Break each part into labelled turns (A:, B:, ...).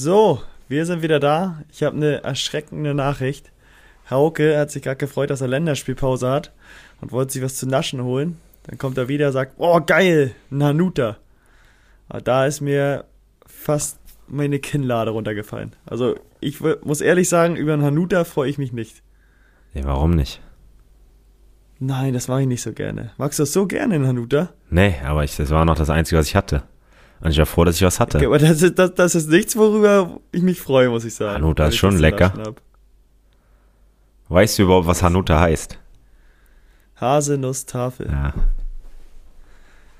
A: So, wir sind wieder da. Ich habe eine erschreckende Nachricht. Hauke hat sich gerade gefreut, dass er Länderspielpause hat und wollte sich was zu naschen holen. Dann kommt er wieder und sagt, oh geil, ein Hanuta. Aber da ist mir fast meine Kinnlade runtergefallen. Also ich muss ehrlich sagen, über einen Hanuta freue ich mich nicht.
B: Ja, warum nicht?
A: Nein, das mache ich nicht so gerne. Magst du das so gerne, einen Hanuta?
B: Nee, aber ich, das war noch das Einzige, was ich hatte. Und ich war froh, dass ich was hatte.
A: Okay, aber das ist, das, das ist nichts, worüber ich mich freue, muss ich sagen.
B: Hanuta ist schon lecker. Weißt du überhaupt, was Hanuta heißt?
A: Haselnusstafel.
B: Ja.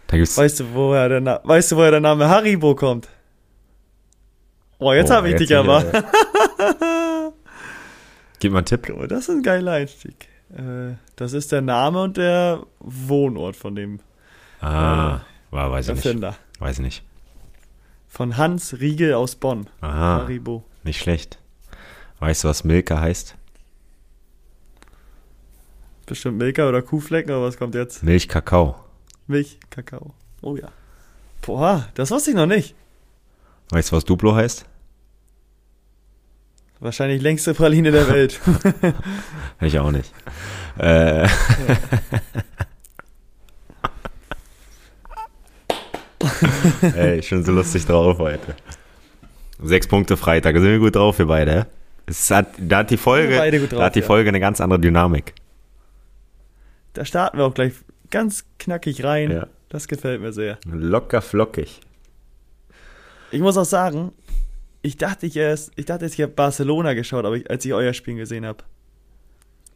B: Da gibt's.
A: Weißt du, woher der, Na weißt du, woher der Name Haribo kommt? Oh, jetzt
B: Oh,
A: habe ich dich aber.
B: äh, Gib mal einen Tipp.
A: Guck mal, das ist ein geiler Einstieg. Äh, das ist der Name und der Wohnort von dem
B: Ah, war, weiß ich nicht. Weiß ich nicht.
A: Von Hans Riegel aus Bonn.
B: Aha,
A: Haribo.
B: nicht schlecht. Weißt du, was Milka heißt?
A: Bestimmt Milka oder Kuhflecken, aber was kommt jetzt?
B: Milch Kakao.
A: Milch, Kakao. Oh ja. Boah, das wusste ich noch nicht.
B: Weißt du, was Duplo heißt?
A: Wahrscheinlich längste Praline der Welt.
B: Ich auch nicht. Äh, Ey, schon so lustig drauf heute. Sechs Punkte Freitag, da sind wir gut drauf, wir beide. Es hat, da hat die Folge,
A: drauf,
B: da hat die
A: ja.
B: Folge eine ganz andere Dynamik.
A: da starten wir auch gleich ganz knackig rein.
B: Ja.
A: Das gefällt mir sehr.
B: Locker flockig.
A: Ich muss auch sagen, ich dachte ich erst, ich dachte, ich habe Barcelona geschaut, aber ich, als ich euer Spiel gesehen habe.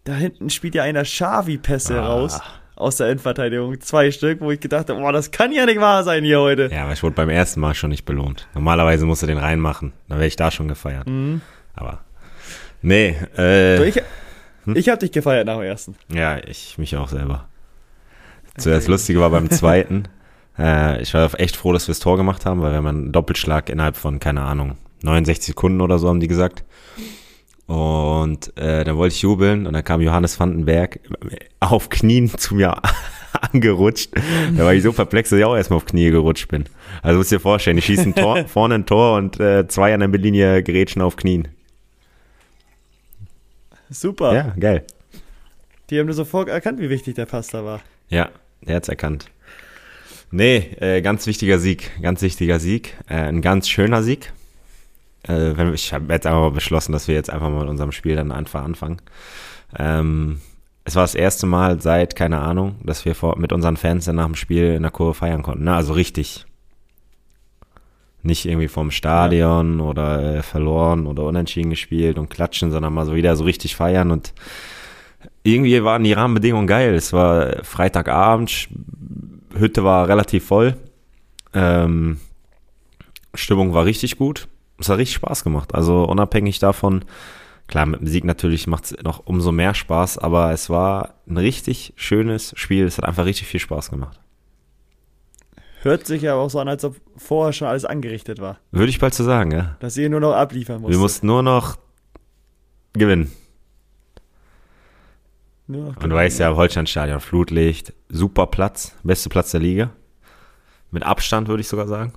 A: Da hinten spielt ja einer Xavi-Pässe
B: Ah.
A: raus aus der Endverteidigung. Zwei Stück, wo ich gedacht habe, boah, das kann ja nicht wahr sein hier heute.
B: Ja, aber ich wurde beim ersten Mal schon nicht belohnt. Normalerweise musst du den reinmachen. Dann wäre ich da schon gefeiert.
A: Mhm.
B: Aber. Nee, äh,
A: ich ich habe dich gefeiert nach dem ersten.
B: ja, ich mich auch selber. Zuerst Lustige war beim zweiten. Äh, ich war echt froh, dass wir das Tor gemacht haben, weil wir haben einen Doppelschlag innerhalb von, keine Ahnung, 69 Sekunden oder so, haben die gesagt. Und äh, dann wollte ich jubeln und dann kam Johannes Vandenberg auf Knien zu mir angerutscht. Da war ich so perplex, dass ich auch erstmal auf Knie gerutscht bin. Also musst dir vorstellen, ich schieße ein Tor, vorne ein Tor und äh, zwei an der Mittellinie gerätschen auf Knien.
A: Super.
B: Ja, geil.
A: Die haben nur sofort erkannt, wie wichtig der Pass da war.
B: Ja, der hat's erkannt. Nee, äh, ganz wichtiger Sieg, ganz wichtiger Sieg, äh, ein ganz schöner Sieg. Äh, wenn, ich habe jetzt einfach mal beschlossen, dass wir jetzt einfach mal mit unserem Spiel dann einfach anfangen. Ähm, es war das erste Mal seit, keine Ahnung, dass wir vor, mit unseren Fans dann nach dem Spiel in der Kurve feiern konnten. Ne? Also richtig. Nicht irgendwie vom Stadion oder äh, verloren oder unentschieden gespielt und klatschen, sondern mal so wieder so richtig feiern und irgendwie waren die Rahmenbedingungen geil. Es war Freitagabend, Hütte war relativ voll. Ähm, Stimmung war richtig gut. Es hat richtig Spaß gemacht. Also unabhängig davon, klar, mit dem Sieg natürlich macht es noch umso mehr Spaß, aber es war ein richtig schönes Spiel. Es hat einfach richtig viel Spaß gemacht.
A: Hört sich ja auch so an, als ob vorher schon alles angerichtet war.
B: Würde ich bald so sagen, ja.
A: Dass ihr nur noch abliefern musstet.
B: Wir mussten nur noch gewinnen.
A: Nur noch
B: Und du weißt ja, Holsteinstadion, Flutlicht, super Platz, beste Platz der Liga. Mit Abstand, würde ich sogar sagen.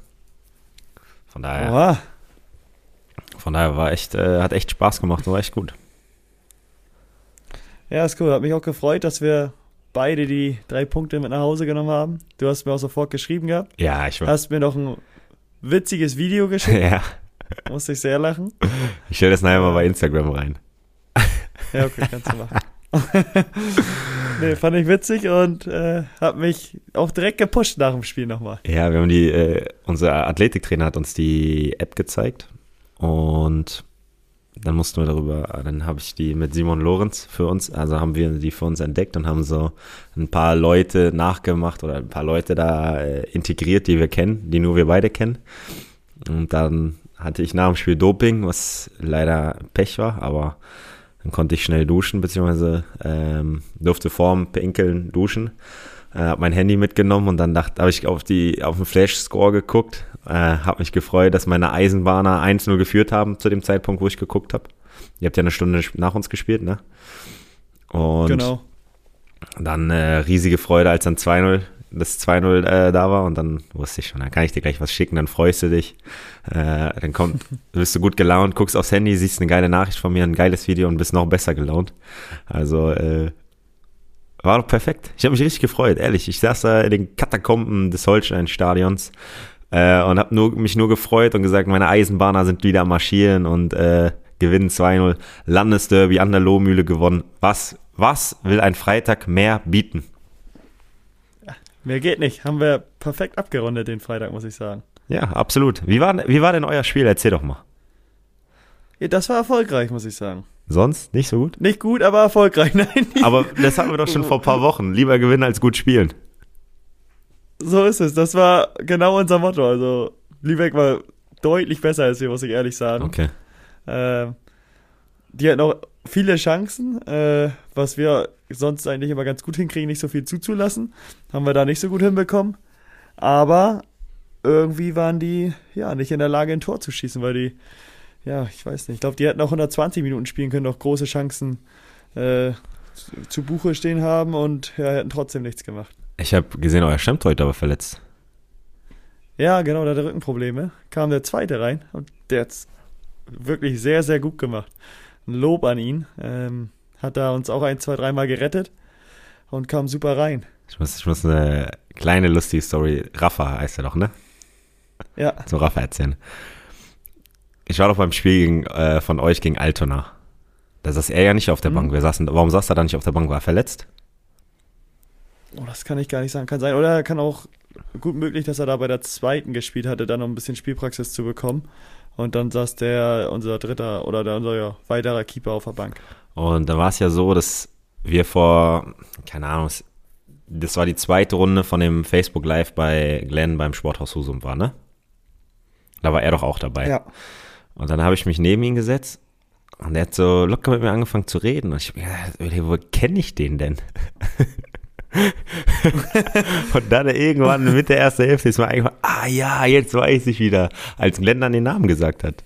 B: Von daher,
A: Oha.
B: Von daher war echt, äh, hat echt Spaß gemacht und war echt gut.
A: Ja, ist cool. Hat mich auch gefreut, dass wir beide die drei Punkte mit nach Hause genommen haben. Du hast mir auch sofort geschrieben gehabt.
B: Ja, ich war.
A: Hast mir noch ein witziges Video geschickt.
B: Ja,
A: Musste ich sehr lachen.
B: ich stelle das nachher mal bei Instagram rein.
A: Ja, okay, kannst du machen. nee, fand ich witzig und äh, hat mich auch direkt gepusht nach dem Spiel nochmal.
B: Ja, wir haben die, äh, unser Athletiktrainer hat uns die App gezeigt und dann mussten wir darüber, dann habe ich die mit Simon Lorenz für uns, also haben wir die für uns entdeckt und haben so ein paar Leute nachgemacht oder ein paar Leute da äh, integriert, die wir kennen, die nur wir beide kennen. Und dann hatte ich nach dem Spiel Doping, was leider Pech war, aber dann konnte ich schnell duschen, beziehungsweise ähm, durfte vorm Pinkeln duschen. Äh, habe mein Handy mitgenommen und dann dachte, habe ich auf die auf den Flash-Score geguckt. Äh, habe mich gefreut, dass meine Eisenbahner 1-0 geführt haben zu dem Zeitpunkt, wo ich geguckt habe. Ihr habt ja eine Stunde nach uns gespielt, ne? Und
A: genau.
B: dann äh, riesige Freude, als dann 2-0 das 2-0 äh, da war und dann wusste ich schon, dann kann ich dir gleich was schicken, dann freust du dich. Äh, dann kommt, bist du gut gelaunt, guckst aufs Handy, siehst eine geile Nachricht von mir, ein geiles Video und bist noch besser gelaunt. Also, äh, war doch perfekt. Ich habe mich richtig gefreut, ehrlich. Ich saß da in den Katakomben des Holstein-Stadions äh, und habe nur, mich nur gefreut und gesagt, meine Eisenbahner sind wieder am Marschieren und äh, gewinnen 2-0. Landesderby an der Lohmühle gewonnen. Was, was will ein Freitag mehr bieten?
A: Mehr geht nicht. Haben wir perfekt abgerundet den Freitag, muss ich sagen.
B: Ja, absolut. Wie war, wie war denn euer Spiel? Erzähl doch mal.
A: Ja, das war erfolgreich, muss ich sagen.
B: Sonst nicht so gut?
A: Nicht gut, aber erfolgreich. Nein.
B: Aber das hatten wir doch schon vor ein paar Wochen. Lieber gewinnen als gut spielen.
A: So ist es. Das war genau unser Motto. Also, Lübeck war deutlich besser als wir, muss ich ehrlich sagen.
B: Okay.
A: Äh, die hatten auch viele Chancen, äh, was wir sonst eigentlich immer ganz gut hinkriegen, nicht so viel zuzulassen. Haben wir da nicht so gut hinbekommen. Aber irgendwie waren die ja nicht in der Lage, ein Tor zu schießen, weil die, ja, ich weiß nicht, ich glaube, die hätten auch 120 Minuten spielen können, auch große Chancen äh, zu, zu Buche stehen haben und ja, hätten trotzdem nichts gemacht.
B: Ich habe gesehen, euer Stammtorhüter war verletzt.
A: Ja, genau, da hatte Rückenprobleme. Kam der zweite rein und der hat's wirklich sehr, sehr gut gemacht. Ein Lob an ihn. Ähm, hat da uns auch ein, zwei, dreimal gerettet und kam super rein.
B: Ich muss, ich muss eine kleine lustige Story. Rafa heißt er doch, ne?
A: Ja,
B: Zu Rafa erzählen. Ich war doch beim Spiel gegen, äh, von euch gegen Altona. Da saß er ja nicht auf der
A: Mhm.
B: Bank. Wer saß denn, warum saß er da nicht auf der Bank? War er verletzt?
A: Oh, das kann ich gar nicht sagen. Kann sein. Oder kann auch gut möglich, dass er da bei der zweiten gespielt hatte, dann noch ein bisschen Spielpraxis zu bekommen. Und dann saß der, unser dritter oder der, unser ja, weiterer Keeper auf der Bank.
B: Und da war es ja so, dass wir vor, keine Ahnung, das war die zweite Runde von dem Facebook Live bei Glenn beim Sporthaus Husum war, ne? Da war er doch auch dabei. Und dann habe ich mich neben ihn gesetzt und er hat so locker mit mir angefangen zu reden. Und ich hab mir gedacht, wo kenne ich den denn? und dann irgendwann mit der ersten Hälfte ist mir eingefallen, ah ja, jetzt weiß ich wieder, als Glenn den Namen gesagt hat.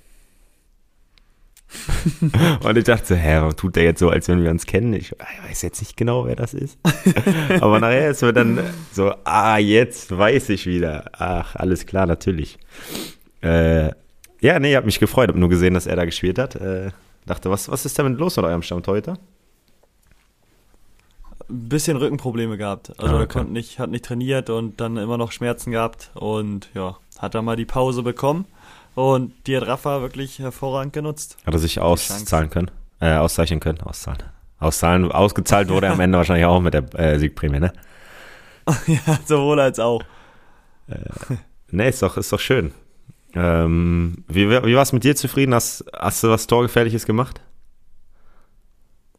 B: und ich dachte so, hä, warum tut der jetzt so, als wenn wir uns kennen? Ich, ich weiß jetzt nicht genau, wer das ist. Aber nachher ist mir dann so, ah, jetzt weiß ich wieder. Ach, alles klar, natürlich. Äh, ja, nee, hab mich gefreut, hab nur gesehen, dass er da gespielt hat. Äh, dachte, was, was ist damit los mit eurem Stammtorhüter?
A: Ein bisschen Rückenprobleme gehabt. Also
B: Ah,
A: er
B: okay.
A: konnte nicht, hat nicht trainiert und dann immer noch Schmerzen gehabt und ja, hat dann mal die Pause bekommen. Und die hat Rafa wirklich hervorragend genutzt.
B: Hat er sich auszahlen können? Äh, auszeichnen können? Auszahlen. Auszahlen, ausgezahlt wurde er am Ende wahrscheinlich auch mit der äh, Siegprämie, ne?
A: ja, sowohl als auch.
B: Nee, ist doch, ist doch schön. Ähm, wie wie war es mit dir zufrieden? Hast, hast du was Torgefährliches gemacht?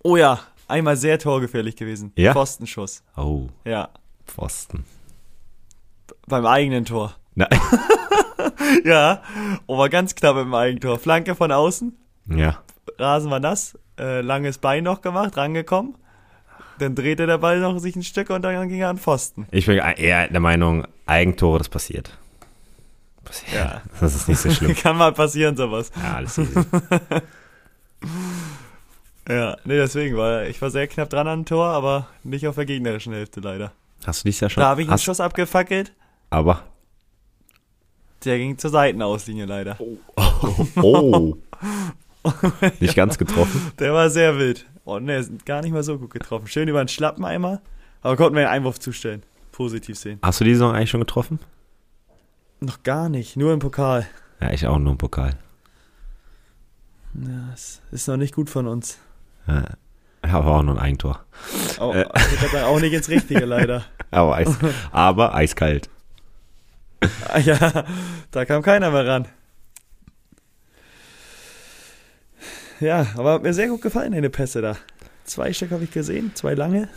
A: Oh ja, einmal sehr torgefährlich gewesen.
B: Ja?
A: Pfostenschuss.
B: Oh,
A: Ja,
B: Pfosten.
A: beim eigenen Tor.
B: Na,
A: Ja, oh, war ganz knapp im Eigentor. Flanke von außen,
B: ja.
A: Rasen war nass, äh, langes Bein noch gemacht, rangekommen. Dann drehte der Ball noch sich ein Stück und dann ging er an Pfosten.
B: Ich bin eher der Meinung, Eigentore, das passiert. passiert.
A: Ja.
B: Das ist nicht so schlimm.
A: Kann mal passieren, sowas.
B: Ja, alles easy.
A: Ja, nee, deswegen war ich war sehr knapp dran an Tor, aber nicht auf der gegnerischen Hälfte leider.
B: Hast du dies Jahr schon?
A: Da habe ich einen
B: hast,
A: Schuss abgefackelt,
B: Aber.
A: der ging zur Seitenauslinie leider.
B: Oh. Nicht ganz getroffen.
A: Der war sehr wild. Oh ne, ist gar nicht mal so gut getroffen. Schön über den Schlappen einmal, aber konnten wir einen Einwurf zustellen. Positiv sehen.
B: Hast du die Saison eigentlich schon getroffen?
A: Noch gar nicht, nur im Pokal.
B: Ja, ich auch nur im Pokal.
A: Ja, das ist noch nicht gut von uns.
B: Ja, aber auch nur ein Eigentor.
A: Auch,
B: Äh.
A: ich würd sagen, auch nicht ins Richtige leider.
B: Aber, eis, aber eiskalt.
A: Ah, ja, da kam keiner mehr ran. Ja, aber hat mir sehr gut gefallen, deine Pässe da. Zwei Stück habe ich gesehen, zwei lange.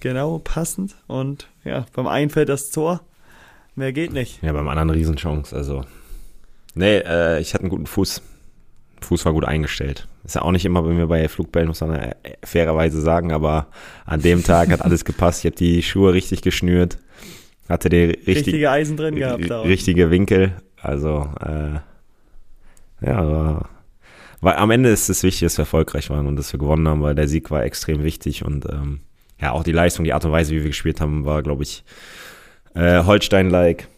A: Genau, passend. Und ja, beim einen fällt das Tor. Mehr geht nicht.
B: Ja, beim anderen Riesenchance. Also. Nee, äh, ich hatte einen guten Fuß. Fuß war gut eingestellt. Ist ja auch nicht immer bei mir bei Flugbällen, muss man fairerweise sagen, aber an dem Tag hat alles gepasst. Ich habe die Schuhe richtig geschnürt, hatte den richtig,
A: Richtige Eisen drin gehabt da.
B: richtige Winkel. Also, äh, ja, war, war, am Ende ist es wichtig, dass wir erfolgreich waren und dass wir gewonnen haben, weil der Sieg war extrem wichtig und ähm, ja, auch die Leistung, die Art und Weise, wie wir gespielt haben, war, glaube ich, Äh, Holstein-like.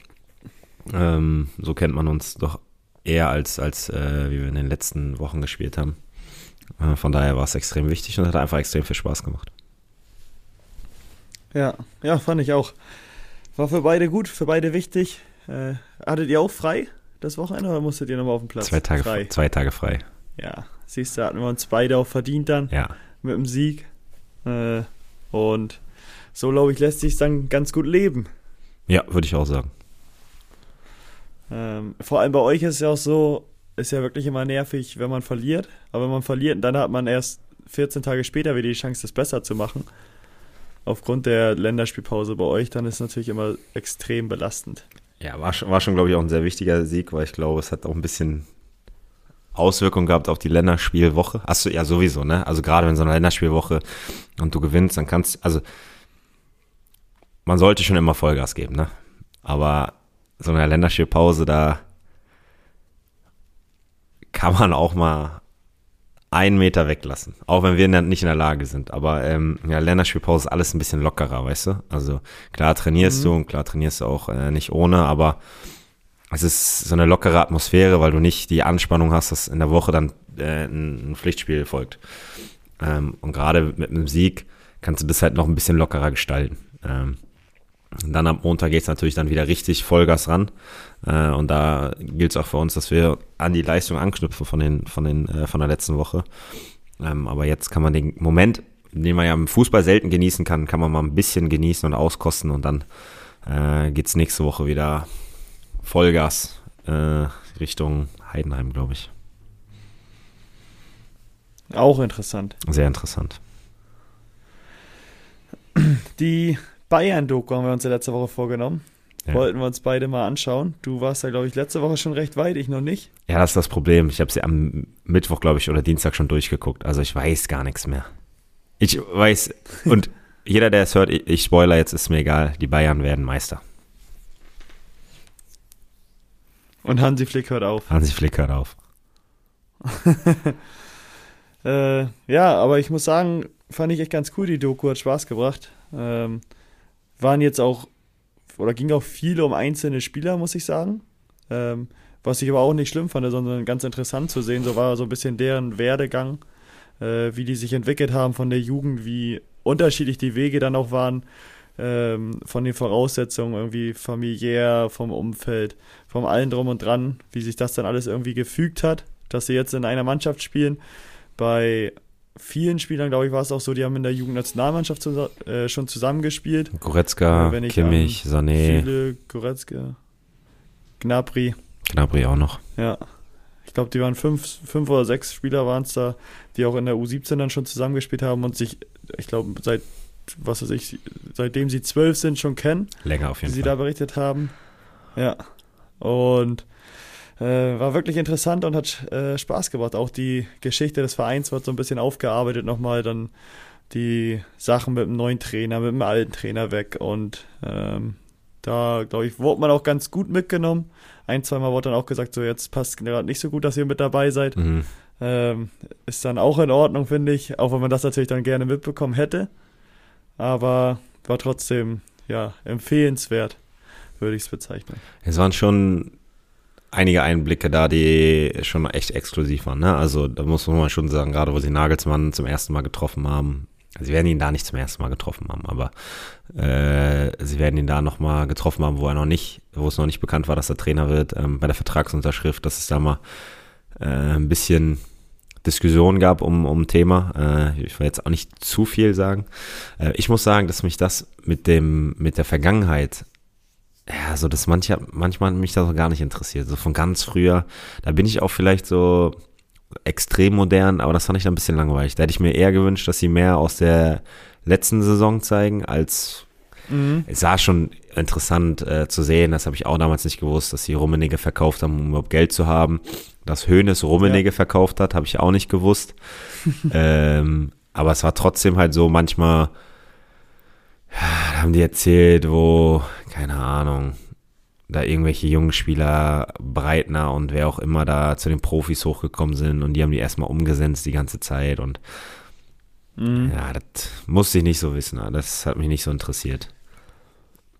B: Ähm, so kennt man uns doch eher als, als äh, wie wir in den letzten Wochen gespielt haben. Äh, von daher war es extrem wichtig und hat einfach extrem viel Spaß gemacht.
A: Ja, ja, fand ich auch. War für beide gut, für beide wichtig. Äh, hattet ihr auch frei das Wochenende oder musstet ihr nochmal auf den Platz?
B: Zwei Tage frei. Zwei Tage frei.
A: Ja, siehst du, hatten wir uns beide auch verdient dann.
B: Ja.
A: Mit dem Sieg. Äh, und so, glaube ich, lässt sich dann ganz gut leben.
B: Ja, würde ich auch sagen.
A: Ähm, vor allem bei euch ist es ja auch so, ist ja wirklich immer nervig, wenn man verliert. Aber wenn man verliert, dann hat man erst 14 Tage später wieder die Chance, das besser zu machen. Aufgrund der Länderspielpause bei euch, dann ist es natürlich immer extrem belastend.
B: Ja, war schon, war schon glaube ich, auch ein sehr wichtiger Sieg, weil ich glaube, es hat auch ein bisschen Auswirkungen gehabt auf die Länderspielwoche. Achso, ja, sowieso, ne? Also gerade wenn so eine Länderspielwoche und du gewinnst, dann kannst, also man sollte schon immer Vollgas geben, ne? Aber so eine Länderspielpause, da kann man auch mal einen Meter weglassen. Auch wenn wir nicht in der Lage sind. Aber ähm, ja, Länderspielpause ist alles ein bisschen lockerer, weißt du? Also klar trainierst mhm. du und klar trainierst du auch äh, nicht ohne, aber es ist so eine lockere Atmosphäre, weil du nicht die Anspannung hast, dass in der Woche dann äh, ein, Pflichtspiel folgt. Ähm, und gerade mit einem Sieg kannst du das halt noch ein bisschen lockerer gestalten. Ähm, dann am Montag geht es natürlich dann wieder richtig Vollgas ran. Äh, und da gilt es auch für uns, dass wir an die Leistung anknüpfen von, den, von, den, äh, von der letzten Woche. Ähm, aber jetzt kann man den Moment, den man ja im Fußball selten genießen kann, kann man mal ein bisschen genießen und auskosten und dann äh, geht es nächste Woche wieder Vollgas äh, Richtung Heidenheim, glaube ich.
A: Auch interessant.
B: Sehr interessant.
A: Die Bayern-Doku haben wir uns ja letzte Woche vorgenommen. Ja. Wollten wir uns beide mal anschauen. Du warst da, glaube ich, letzte Woche schon recht weit, ich noch nicht.
B: Ja, das ist das Problem. Ich habe sie am Mittwoch, glaube ich, oder Dienstag schon durchgeguckt. Also ich weiß gar nichts mehr. Ich weiß, und jeder, der es hört, ich, ich spoiler jetzt, ist mir egal. Die Bayern werden Meister.
A: Und Hansi Flick hört auf.
B: Hansi Flick hört auf.
A: äh, ja, aber ich muss sagen, fand ich echt ganz cool. Die Doku hat Spaß gebracht. Ähm, waren jetzt auch, oder ging auch viel um einzelne Spieler, muss ich sagen. Ähm, was ich aber auch nicht schlimm fand, sondern ganz interessant zu sehen. So war so ein bisschen deren Werdegang, äh, wie die sich entwickelt haben von der Jugend, wie unterschiedlich die Wege dann auch waren, ähm, von den Voraussetzungen, irgendwie familiär, vom Umfeld, vom allen drum und dran, wie sich das dann alles irgendwie gefügt hat, dass sie jetzt in einer Mannschaft spielen. Bei vielen Spielern, glaube ich, war es auch so, die haben in der Jugendnationalmannschaft zu, äh, schon zusammengespielt.
B: Goretzka, äh, Kimmich, Sané.
A: Viele, Goretzka, Gnabry.
B: Gnabry auch noch.
A: Ja. Ich glaube, die waren fünf, fünf oder sechs Spieler waren es da, die auch in der U17 dann schon zusammengespielt haben und sich, ich glaube, seit, was weiß ich, seitdem sie zwölf sind, schon kennen.
B: Länger auf jeden
A: Fall.
B: Die
A: sie da berichtet haben. Ja. Und äh, war wirklich interessant und hat äh, Spaß gemacht. Auch die Geschichte des Vereins wird so ein bisschen aufgearbeitet nochmal, dann die Sachen mit dem neuen Trainer, mit dem alten Trainer weg und ähm, da, glaube ich, wurde man auch ganz gut mitgenommen. Ein, zweimal wurde dann auch gesagt, so jetzt passt gerade nicht so gut, dass ihr mit dabei seid. Mhm. Ähm, ist dann auch in Ordnung, finde ich, auch wenn man das natürlich dann gerne mitbekommen hätte. Aber war trotzdem, ja, empfehlenswert, würde ich es bezeichnen.
B: Es waren schon einige Einblicke da, die schon echt exklusiv waren. Ne? Also da muss man schon sagen, gerade wo sie Nagelsmann zum ersten Mal getroffen haben, sie werden ihn da nicht zum ersten Mal getroffen haben, aber äh, sie werden ihn da nochmal getroffen haben, wo er noch nicht, wo es noch nicht bekannt war, dass er Trainer wird, ähm, bei der Vertragsunterschrift, dass es da mal äh, ein bisschen Diskussion gab um, um Thema. Äh, ich will jetzt auch nicht zu viel sagen. Äh, ich muss sagen, dass mich das mit dem, mit der Vergangenheit ja, so das mancher, manchmal mich das auch gar nicht interessiert. So von ganz früher, da bin ich auch vielleicht so extrem modern, aber das fand ich dann ein bisschen langweilig. Da hätte ich mir eher gewünscht, dass sie mehr aus der letzten Saison zeigen, als mhm. es war schon interessant äh, zu sehen, das habe ich auch damals nicht gewusst, dass sie Rummenigge verkauft haben, um überhaupt Geld zu haben. Dass Hönes Rummenigge ja. verkauft hat, habe ich auch nicht gewusst. ähm, aber es war trotzdem halt so manchmal, ja, haben die erzählt, wo, keine Ahnung, da irgendwelche jungen Spieler, Breitner und wer auch immer da zu den Profis hochgekommen sind und die haben die erstmal umgesetzt die ganze Zeit und mhm. ja, das musste ich nicht so wissen, das hat mich nicht so interessiert.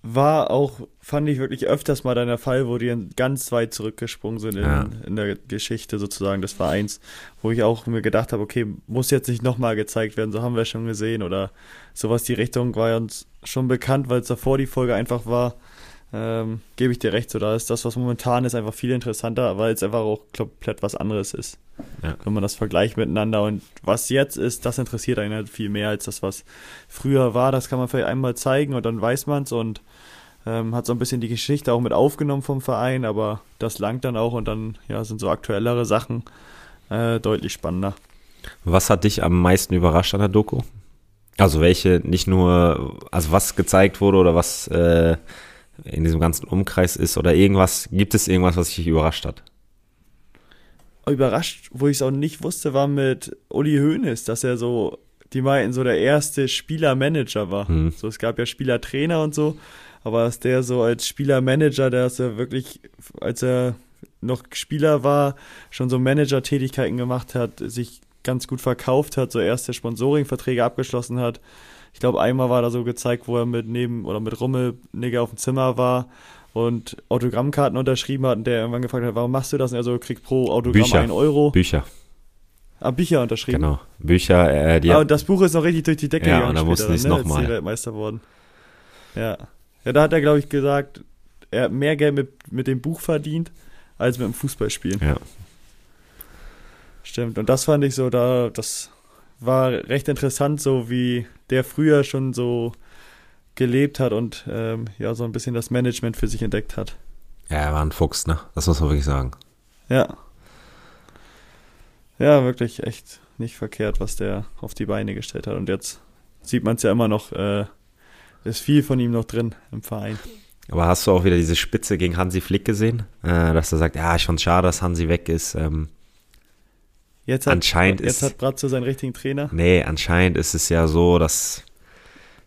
A: war auch, fand ich wirklich öfters mal dann der Fall, wo die ganz weit zurückgesprungen sind in,
B: Ja.
A: in der Geschichte sozusagen des Vereins, wo ich auch mir gedacht habe, okay, muss jetzt nicht nochmal gezeigt werden, so haben wir schon gesehen oder sowas die Richtung war uns schon bekannt, weil es davor die Folge einfach war. Ähm, Gebe ich dir recht, so da ist das, was momentan ist, einfach viel interessanter, weil es einfach auch komplett was anderes ist.
B: Ja.
A: Wenn man das vergleicht miteinander und was jetzt ist, das interessiert einen halt viel mehr als das, was früher war. Das kann man vielleicht einmal zeigen und dann weiß man es und ähm, hat so ein bisschen die Geschichte auch mit aufgenommen vom Verein, aber das langt dann auch und dann ja, sind so aktuellere Sachen äh, deutlich spannender.
B: Was hat dich am meisten überrascht an der Doku? Also welche nicht nur, also was gezeigt wurde oder was äh, in diesem ganzen Umkreis ist oder irgendwas, gibt es irgendwas, was dich überrascht hat?
A: Überrascht, wo ich es auch nicht wusste, war mit Uli Hoeneß, dass er so, die meinten, so der erste Spielermanager war.
B: Mhm.
A: So, es gab ja Spielertrainer und so, aber dass der so als Spielermanager, der ist ja wirklich, als er noch Spieler war, schon so Manager-Tätigkeiten gemacht hat, sich ganz gut verkauft hat, so erste Sponsoring-Verträge abgeschlossen hat. Ich glaube, einmal war da so gezeigt, wo er mit neben oder mit Rummelnigger auf dem Zimmer war und Autogrammkarten unterschrieben hat und der irgendwann gefragt hat, warum machst du das? Und er so kriegt pro Autogramm
B: Bücher.
A: ein Euro.
B: Bücher,
A: ah, Bücher unterschrieben.
B: genau. Bücher, äh, die
A: Ah, und das Buch ist noch richtig durch die Decke
B: Ja,
A: gegangen
B: und da mussten
A: später
B: die's
A: dann,
B: noch
A: als
B: mal.
A: die Weltmeister wurden. Ja. Ja, da hat er, glaube ich, gesagt, er hat mehr Geld mit, mit dem Buch verdient, als mit dem Fußballspielen.
B: Ja.
A: Stimmt. Und das fand ich so, da, das war recht interessant, so wie der früher schon so gelebt hat und ähm, ja, so ein bisschen das Management für sich entdeckt hat.
B: ja, er war ein Fuchs, ne? Das muss man wirklich sagen.
A: Ja. Ja, wirklich echt nicht verkehrt, was der auf die Beine gestellt hat. Und jetzt sieht man es ja immer noch, äh, ist viel von ihm noch drin im Verein.
B: Aber hast du auch wieder diese Spitze gegen Hansi Flick gesehen? Äh, dass er sagt, ja, ich fand's schade, dass Hansi weg ist. Ähm,
A: Jetzt hat,
B: Anscheinend
A: jetzt
B: ist-
A: hat Bratzo seinen richtigen Trainer.
B: nee, anscheinend ist es ja so, dass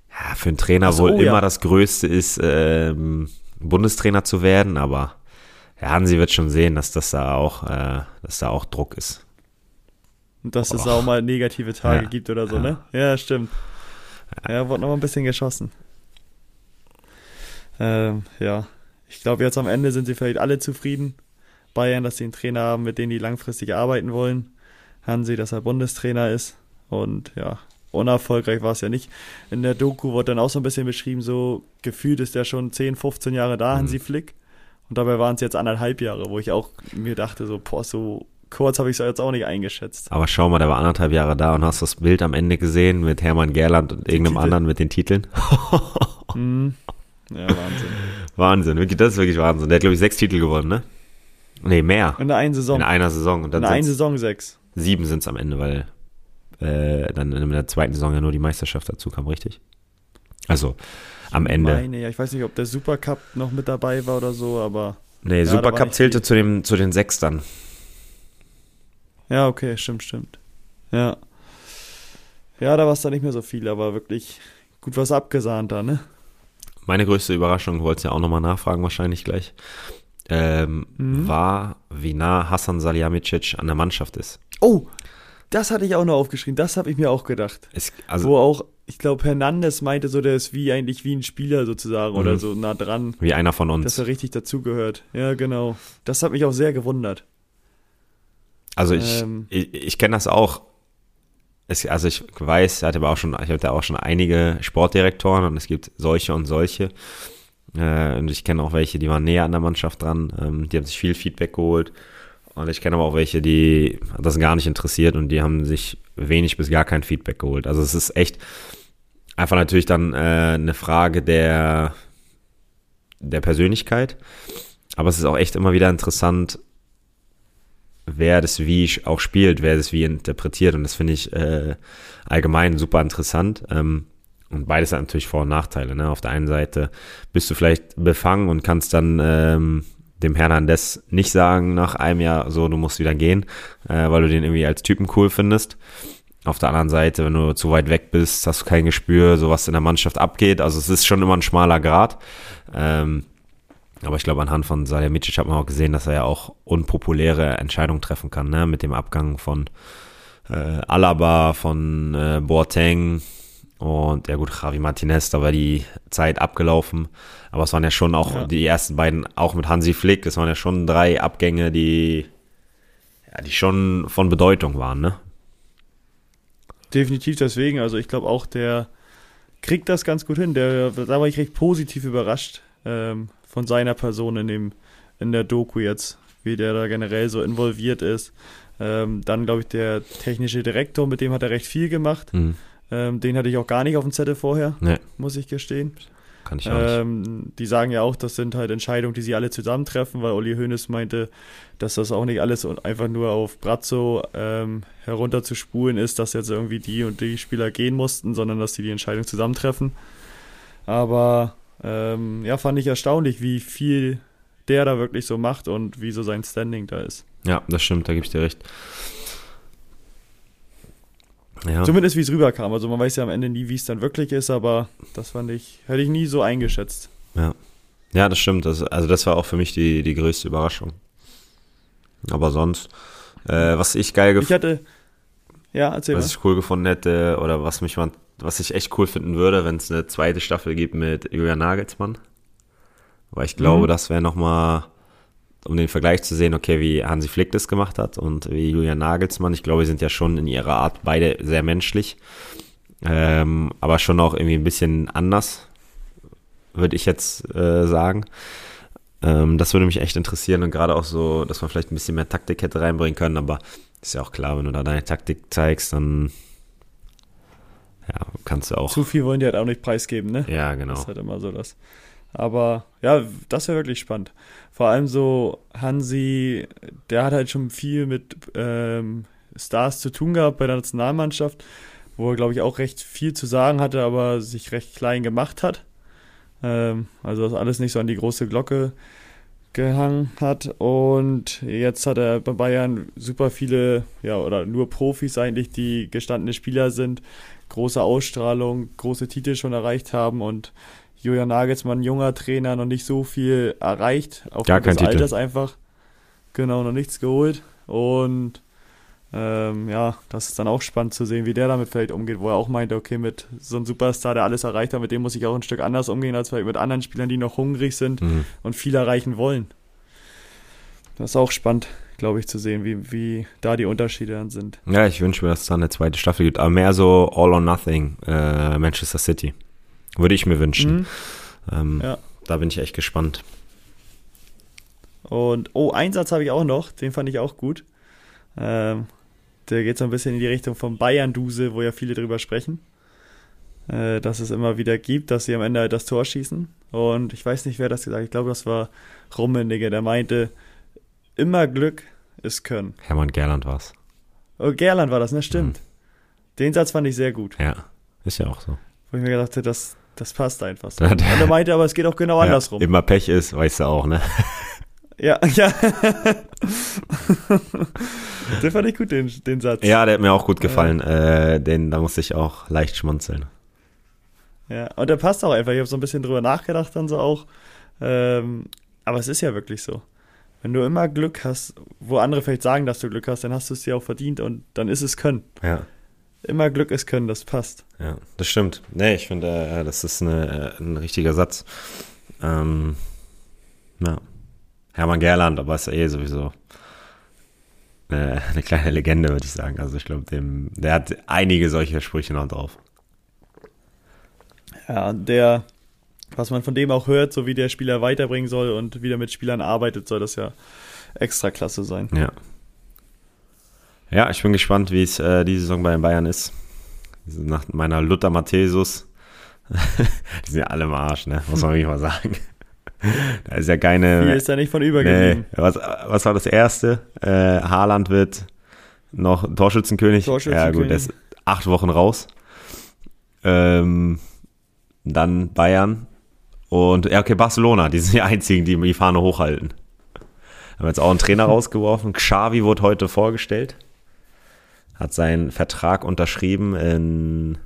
B: ja, für einen Trainer
A: Ach so,
B: wohl
A: ja.
B: immer das Größte ist, ähm, Bundestrainer zu werden, aber ja, Hansi wird schon sehen, dass das da auch, äh, dass da auch Druck ist.
A: Und dass es
B: Och.
A: auch mal negative Tage
B: Ja.
A: gibt oder so,
B: Ja.
A: ne? Ja, stimmt. Ja, wurde noch mal ein bisschen geschossen. Ähm, ja. Ich glaube, jetzt am Ende sind sie vielleicht alle zufrieden. Bayern, dass sie einen Trainer haben, mit dem die langfristig arbeiten wollen. Hansi, dass er Bundestrainer ist. Und ja, unerfolgreich war es ja nicht. In der Doku wurde dann auch so ein bisschen beschrieben, so gefühlt ist er schon 10, 15 Jahre da,
B: Mhm.
A: Hansi Flick. Und dabei waren es jetzt anderthalb Jahre, wo ich auch mir dachte, so, boah, so kurz habe ich es jetzt auch nicht eingeschätzt.
B: Aber schau mal, der war anderthalb Jahre da und hast das Bild am Ende gesehen mit Hermann Gerland und irgendeinem
A: Titel.
B: anderen mit den Titeln.
A: Mhm. Ja, Wahnsinn.
B: Wahnsinn, wirklich, das ist wirklich Wahnsinn. Der hat, glaube ich, sechs Titel gewonnen, ne? Nee, mehr.
A: In der einen Saison.
B: In einer Saison. Und
A: In
B: dann
A: der einen
B: sind's-
A: Saison sechs.
B: sieben sind es am Ende, weil äh, dann in der zweiten Saison ja nur die Meisterschaft dazu kam, richtig? Also am Ende.
A: Meine, ja, ich weiß nicht, ob der Supercup noch mit dabei war oder so, aber
B: nee,
A: Ja,
B: Supercup zählte
A: viel.
B: zu, dem, zu den sechs dann.
A: ja, okay, stimmt, stimmt. Ja. Ja, da war es dann nicht mehr so viel, aber wirklich gut was abgesahnt da, ne?
B: Meine größte Überraschung, du wolltest ja auch nochmal nachfragen wahrscheinlich gleich, ähm,
A: Mhm.
B: war, wie nah Hassan Salihamidzic an der Mannschaft ist.
A: Oh, das hatte ich auch noch aufgeschrieben, das habe ich mir auch gedacht.
B: Es, also
A: Wo auch, ich glaube, Hernandez meinte so, der ist wie eigentlich wie ein Spieler sozusagen oder
B: Mhm.
A: so nah dran,
B: wie einer von
A: dass
B: uns.
A: er richtig dazugehört. Ja, genau. Das hat mich auch sehr gewundert.
B: Also ich,
A: Ähm.
B: ich, ich kenne das auch. Es, also ich weiß, er hat aber auch schon, ich da auch schon einige Sportdirektoren und es gibt solche und solche. Äh, und ich kenne auch welche, die waren näher an der Mannschaft dran. Ähm, die haben sich viel Feedback geholt. Und ich kenne aber auch welche, die das gar nicht interessiert und die haben sich wenig bis gar kein Feedback geholt. Also es ist echt einfach natürlich dann äh, eine Frage der, der Persönlichkeit. Aber es ist auch echt immer wieder interessant, wer das wie auch spielt, wer das wie interpretiert. Und das finde ich äh, allgemein super interessant. Ähm, und beides hat natürlich Vor- und Nachteile. Ne? Auf der einen Seite bist du vielleicht befangen und kannst dann ähm, dem Hernandez nicht sagen nach einem Jahr, so, du musst wieder gehen, äh, weil du den irgendwie als Typen cool findest. Auf der anderen Seite, wenn du zu weit weg bist, hast du kein Gespür, so was in der Mannschaft abgeht. Also es ist schon immer ein schmaler Grad. Ähm, aber ich glaube, anhand von Salihamidzic hat man auch gesehen, dass er ja auch unpopuläre Entscheidungen treffen kann, ne? Mit dem Abgang von äh, Alaba, von äh, Boateng Und ja gut, Javi Martinez, da war die Zeit abgelaufen. Aber es waren ja schon auch
A: Ja.
B: die ersten beiden, auch mit Hansi Flick, es waren ja schon drei Abgänge, die, ja, die schon von Bedeutung waren, ne?
A: Definitiv deswegen. Also ich glaube auch, der kriegt das ganz gut hin. Der, da war ich recht positiv überrascht ähm, von seiner Person in dem in der Doku jetzt, wie der da generell so involviert ist. Ähm, dann glaube ich der technische Direktor, mit dem hat er recht viel gemacht.
B: Hm.
A: Ähm, den hatte ich auch gar nicht auf dem Zettel vorher,
B: Nee,
A: muss ich gestehen.
B: kann ich auch nicht.
A: Ähm, die sagen ja auch, das sind halt Entscheidungen, die sie alle zusammentreffen, weil Uli Hoeneß meinte, dass das auch nicht alles einfach nur auf Brazzo ähm, herunterzuspulen ist, dass jetzt irgendwie die und die Spieler gehen mussten, sondern dass sie die Entscheidung zusammentreffen. Aber ähm, ja, fand ich erstaunlich, wie viel der da wirklich so macht und wie so sein Standing da ist.
B: Ja, das stimmt, da gebe ich dir recht. Ja,
A: Zumindest wie es rüberkam. Also man weiß ja am Ende nie, wie es dann wirklich ist, aber das fand ich, hätte ich nie so eingeschätzt.
B: ja, das stimmt. Das, also das war auch für mich die, die größte Überraschung. Aber sonst, äh, was ich geil gefunden
A: hatte. Ja,
B: was
A: mal.
B: ich cool gefunden hätte oder was mich mal, was ich echt cool finden würde, wenn es eine zweite Staffel gibt mit Julian Nagelsmann. Weil ich glaube,
A: Mhm.
B: das wäre nochmal, um den Vergleich zu sehen, okay, wie Hansi Flick das gemacht hat und wie Julian Nagelsmann. Ich glaube, die sind ja schon in ihrer Art beide sehr menschlich. Ähm, aber schon auch irgendwie ein bisschen anders, würde ich jetzt äh, sagen. Ähm, das würde mich echt interessieren und gerade auch so, dass man vielleicht ein bisschen mehr Taktik hätte reinbringen können, aber ist ja auch klar, wenn du da deine Taktik zeigst, dann ja, kannst du auch.
A: Zu viel wollen die halt auch nicht preisgeben, ne?
B: Ja,
A: Das
B: genau.
A: ist halt immer so das. Aber ja, das wäre wirklich spannend. Vor allem so Hansi, der hat halt schon viel mit ähm, Stars zu tun gehabt bei der Nationalmannschaft, wo er, glaube ich, auch recht viel zu sagen hatte, aber sich recht klein gemacht hat. Ähm, also das alles nicht so an die große Glocke gehangen hat. Und jetzt hat er bei Bayern super viele, ja, oder nur Profis eigentlich, die gestandene Spieler sind, große Ausstrahlung, große Titel schon erreicht haben und Julian Nagelsmann, junger Trainer, noch nicht so viel erreicht, aufgrund
B: Gar kein
A: des
B: Titel.
A: Alters einfach. Genau, noch nichts geholt. Und ähm, ja, das ist dann auch spannend zu sehen, wie der damit vielleicht umgeht, wo er auch meinte, okay, mit so einem Superstar, der alles erreicht hat, mit dem muss ich auch ein Stück anders umgehen, als vielleicht mit anderen Spielern, die noch hungrig sind
B: Mhm.
A: und viel erreichen wollen. Das ist auch spannend, glaube ich, zu sehen, wie, wie da die Unterschiede dann sind.
B: Ja, ich wünsche mir, dass es da eine zweite Staffel gibt, aber mehr so All or Nothing, äh, Manchester City. Würde ich mir wünschen.
A: Mhm.
B: Ähm,
A: Ja.
B: Da bin ich echt gespannt.
A: Und, oh, einen Satz habe ich auch noch, den fand ich auch gut. Ähm, der geht so ein bisschen in die Richtung vom Bayern-Duse, wo ja viele drüber sprechen. Äh, dass es immer wieder gibt, dass sie am Ende halt das Tor schießen. Und ich weiß nicht, wer das gesagt hat. Ich glaube, das war Rummenigge, der meinte, immer Glück ist Können.
B: Hermann Gerland war's.
A: Oh, Gerland war das, ne? Stimmt. Den Satz fand ich sehr gut.
B: Ja, ist ja auch so.
A: Wo ich mir gedacht habe, das, das passt einfach so. Und
B: der-
A: er meinte aber, es geht auch genau
B: Ja,
A: andersrum.
B: immer Pech ist, weißt du auch, ne?
A: Ja, ja. den fand ich gut, den, den Satz.
B: Ja, der hat mir auch gut gefallen. Äh, den, da musste ich auch leicht schmunzeln.
A: Ja, und der passt auch einfach. Ich habe so ein bisschen drüber nachgedacht dann so auch. Ähm, aber es ist ja wirklich so. Wenn du immer Glück hast, wo andere vielleicht sagen, dass du Glück hast, dann hast du es dir auch verdient und dann ist es Können.
B: Ja.
A: Immer Glück ist Können, das passt.
B: Ja, das stimmt. Nee, ich finde, äh, das ist eine, äh, ein richtiger Satz. Ähm, ja. Hermann Gerland, aber ist eh sowieso äh, eine kleine Legende, würde ich sagen. Also ich glaube, dem, der hat einige solche Sprüche noch drauf.
A: Ja, der, was man von dem auch hört, so wie der Spieler weiterbringen soll und wie der mit Spielern arbeitet, soll das ja extra klasse sein.
B: Ja. Ja, ich bin gespannt, wie es äh, die Saison bei den Bayern ist. Nach meiner Luther Matthäus. die sind ja alle im Arsch, ne? Muss man wirklich mal sagen. da ist ja keine.
A: Hier ist er nicht von
B: Nee,
A: übergeblieben.
B: was, was war das erste? Äh, Haaland wird noch Torschützenkönig.
A: Torschützenkönig.
B: Ja, gut, der ist acht Wochen raus. Ähm, dann Bayern. Und ja, okay, Barcelona, die sind die einzigen, die die Fahne hochhalten. Haben jetzt auch einen Trainer rausgeworfen. Xavi wurde heute vorgestellt. Hat seinen Vertrag unterschrieben in,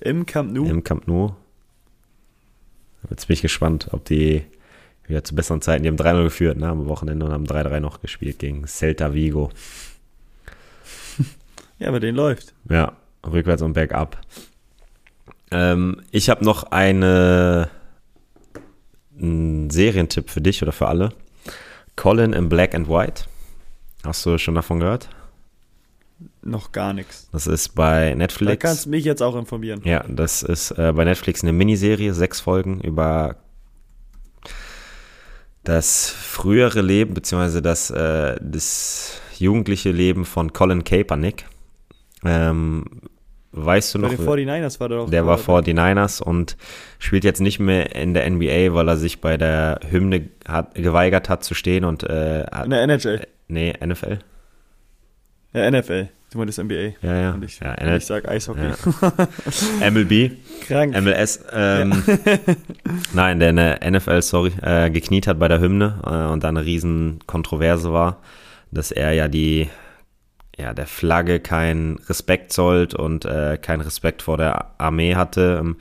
A: Im Camp Nou.
B: im Camp Nou. Jetzt bin ich gespannt, ob die wieder zu besseren Zeiten, die haben 3-0 geführt ne, am Wochenende und haben 3-3 noch gespielt gegen Celta Vigo.
A: Ja, aber den läuft.
B: Ja, rückwärts und bergab. Ähm, ich habe noch eine einen Serientipp für dich oder für alle. Colin in Black and White. Hast du schon davon gehört?
A: Noch gar nichts.
B: Das ist bei Netflix.
A: Da kannst du mich jetzt auch informieren.
B: Ja, das ist äh, bei Netflix eine Miniserie, sechs Folgen über das frühere Leben, beziehungsweise das, äh, das jugendliche Leben von Colin Kaepernick. Ähm, weißt du
A: Bei
B: noch?
A: den 49ers war der doch.
B: Der war 49ers und spielt jetzt nicht mehr in der NBA, weil er sich bei der Hymne hat, geweigert hat zu stehen und äh, hat,
A: In der NHL.
B: nee, NFL.
A: Ja, NFL. Du meinst NBA.
B: Ja, ja.
A: Und ich,
B: ja,
A: und ich sag Eishockey.
B: MLB,
A: Krank.
B: MLS, ähm, nein, der in der NFL, sorry, äh, gekniet hat bei der Hymne äh, und da eine riesen Kontroverse war, dass er ja die, ja, der Flagge keinen Respekt zollt und äh, keinen Respekt vor der Armee hatte, ähm,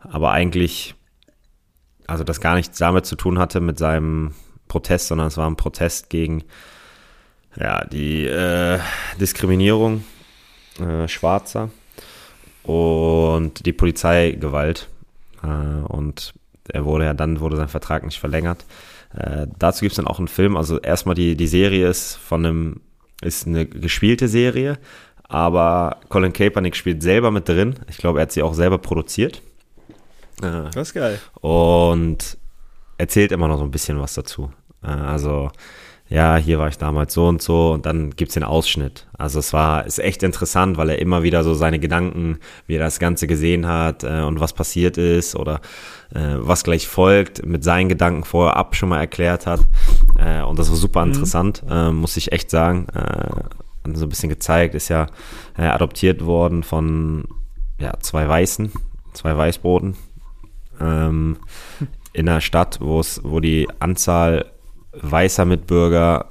B: aber eigentlich, also das gar nichts damit zu tun hatte mit seinem Protest, sondern es war ein Protest gegen ja, die äh, Diskriminierung äh, Schwarzer und die Polizeigewalt. Äh, und er wurde ja dann wurde sein Vertrag nicht verlängert. Äh, dazu gibt es dann auch einen Film. Also erstmal die, die Serie ist von einem, ist eine gespielte Serie, aber Colin Kaepernick spielt selber mit drin. Ich glaube, er hat sie auch selber produziert. Äh,
A: Das ist geil.
B: und erzählt immer noch so ein bisschen was dazu. Äh, Also, ja, hier war ich damals so und so und dann gibt's den Ausschnitt. Also es war, ist echt interessant, weil er immer wieder so seine Gedanken, wie er das Ganze gesehen hat äh, und was passiert ist oder äh, was gleich folgt, mit seinen Gedanken vorher ab schon mal erklärt hat. Äh, und das war super interessant, äh, muss ich echt sagen. Äh, hat so ein bisschen gezeigt, ist ja äh, adoptiert worden von ja, zwei Weißen, zwei Weißbroten ähm, in einer Stadt, wo es, wo die Anzahl weißer Mitbürger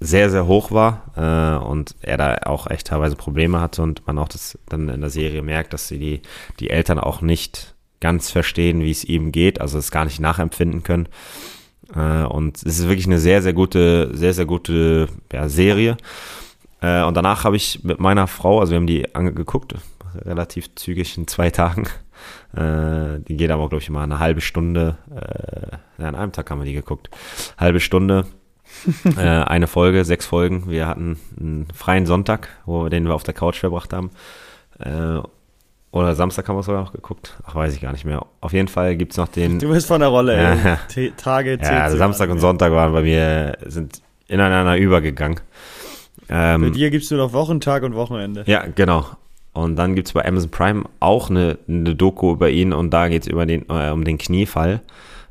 B: sehr, sehr hoch war äh, und er da auch echt teilweise Probleme hatte und man auch das dann in der Serie merkt, dass sie die, die Eltern auch nicht ganz verstehen, wie es ihm geht, also es gar nicht nachempfinden können. Äh, und es ist wirklich eine sehr, sehr gute, sehr, sehr gute ja, Serie. Äh, und danach habe ich mit meiner Frau, also wir haben die angeguckt, relativ zügig in zwei Tagen. Äh, die geht aber, glaube ich, mal eine halbe Stunde. Äh, an einem Tag haben wir die geguckt. Halbe Stunde, äh, eine Folge, sechs Folgen. Wir hatten einen freien Sonntag, wo wir den wir auf der Couch verbracht haben. Äh, oder Samstag haben wir es sogar noch geguckt. Ach, weiß ich gar nicht mehr. Auf jeden Fall gibt's noch den.
A: Du bist von der Rolle, ey. T Tage
B: Ja, also Samstag und Sonntag waren bei mir, sind ineinander übergegangen.
A: mehr. Bei
B: Ähm,
A: dir gibst du noch Wochentag und Wochenende.
B: ja, genau. Und dann gibt's bei Amazon Prime auch eine, eine Doku über ihn und da über den, äh, um den Kniefall,